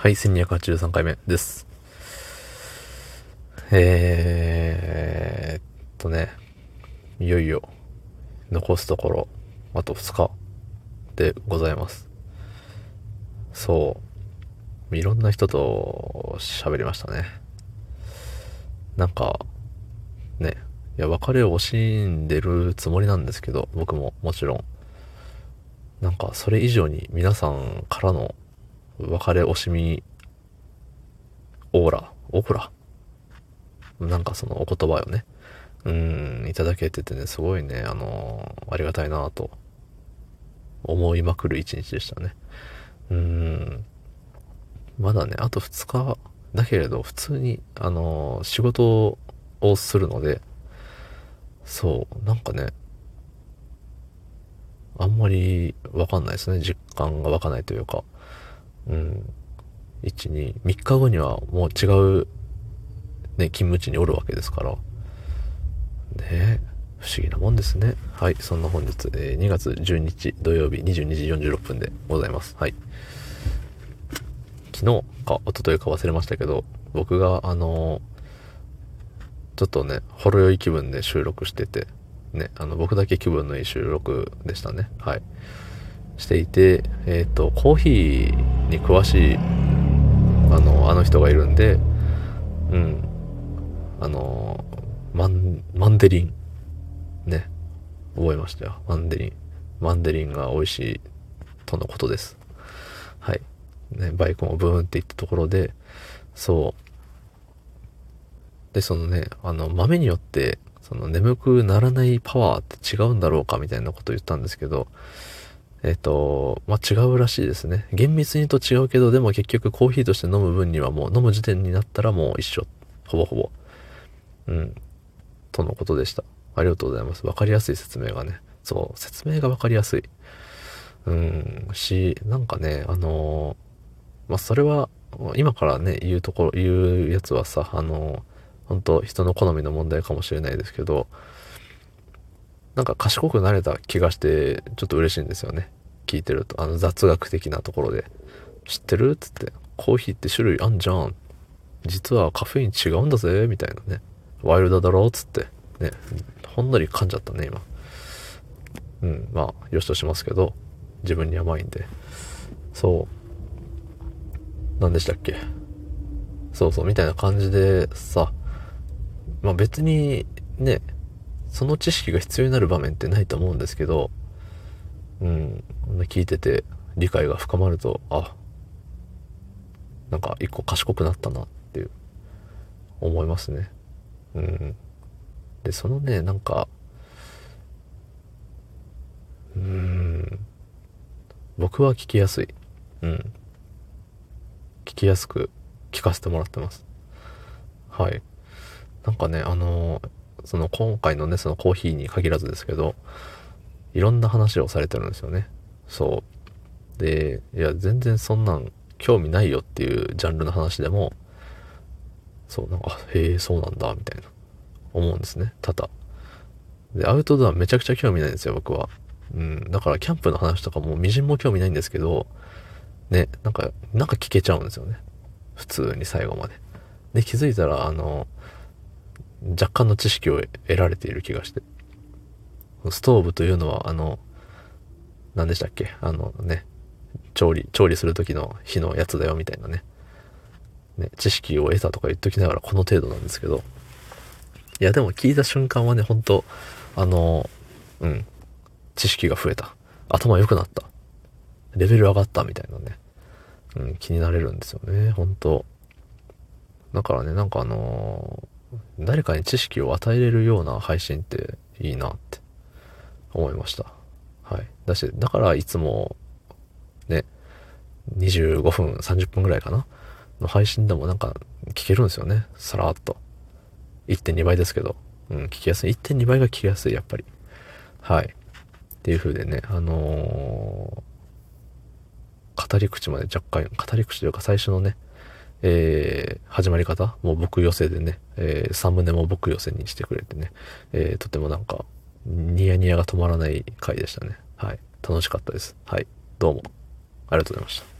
はい、1283回目です。えーっとね、いよいよ、残すところ、あと2日でございます。そう、いろんな人と喋りましたね。なんか、ね、いや、別れを惜しんでるつもりなんですけど、僕ももちろん。なんか、それ以上に皆さんからの別れ惜しみオーラ、オーラ？なんかそのお言葉をね、うん、いただけててね、すごいね、あのありがたいなと思いまくる一日でしたね。うん、まだね、あと2日だけれど、普通に、あの仕事をするので、そう、なんかね、あんまりわかんないですね。実感がわかないというか。うん。1、2、3日後にはもう違う、ね、勤務地におるわけですから。ね不思議なもんですね。はい。そんな本日、えー2月12日土曜日22時46分でございます。はい。昨日か一昨日か忘れましたけど、僕があのーちょっとね、ほろ酔い気分で収録してて、ね、あの、僕だけ気分のいい収録でしたね。はい。していて、えっ、と、コーヒーに詳しい、あの、あの人がいるんで、うん。あの、マン、マンデリン。ね。覚えましたよ。マンデリン。マンデリンが美味しいとのことです。はい。ね、バイクもブーンっていったところで、そう。で、そのね、あの、豆によって、その眠くならないパワーって違うんだろうかみたいなことを言ったんですけど、えっ、と、まあ、違うらしいですね。厳密に言うと違うけど、でも結局コーヒーとして飲む分にはもう飲む時点になったらもう一緒。ほぼほぼ。うん。とのことでした。ありがとうございます。わかりやすい説明がね。そう、説明がわかりやすい。うん、し、なんかね、あのまあ、それは、今からね、言うところ、言うやつはさ、あの本当人の好みの問題かもしれないですけど、なんか賢くなれた気がして、ちょっと嬉しいんですよね。聞いてると。あの雑学的なところで。知ってるつって。コーヒーって種類あんじゃん。実はカフェイン違うんだぜ。みたいなね。ワイルドだろっつって。ね。ほんのり噛んじゃったね、今。うん。まあ、よしとしますけど、自分に甘いんで。そう。何でしたっけ？そうそう、みたいな感じでさ、まあ別にね、その知識が必要になる場面ってないと思うんですけど、うん、聞いてて理解が深まると、あ、なんか一個賢くなったなっていう、思いますね。うん。で、そのね、なんか、うーん、僕は聞きやすい。うん。聞きやすく聞かせてもらってます。はい。なんかね、あのーその今回のね、そのコーヒーに限らずですけど、いろんな話をされてるんですよね。そう。で、いや、全然そんなん興味ないよっていうジャンルの話でも、そう、なんか、へえ、そうなんだ、みたいな、思うんですね、多々。で、アウトドアめちゃくちゃ興味ないんですよ、僕は。うん、だからキャンプの話とかもみじんも興味ないんですけど、ね、なんか、なんか聞けちゃうんですよね。普通に最後まで。で、気づいたら、あの、若干の知識を得られている気がして。ストーブというのは、あの、何でしたっけ？あのね、調理、調理する時の火のやつだよみたいなね。ね、知識を得たとか言っときながらこの程度なんですけど。いや、でも聞いた瞬間はね、本当あの、うん、知識が増えた。頭良くなった。レベル上がったみたいなね。うん、気になれるんですよね、本当だからね、なんかあのー誰かに知識を与えれるような配信っていいなって思いました。はい。だし、だからいつも、ね、25分、30分ぐらいかな？の配信でもなんか聞けるんですよね。さらっと。1.2倍ですけど。うん、聞きやすい。1.2倍が聞きやすい、やっぱり。はい。っていう風でね、あのー語り口まで若干、語り口というか最初のね、えー、始まり方？もう僕寄せでね、えー、サムネも僕寄せにしてくれてね、えー、とてもなんか、ニヤニヤが止まらない回でしたね。はい。楽しかったです。はい。どうも。ありがとうございました。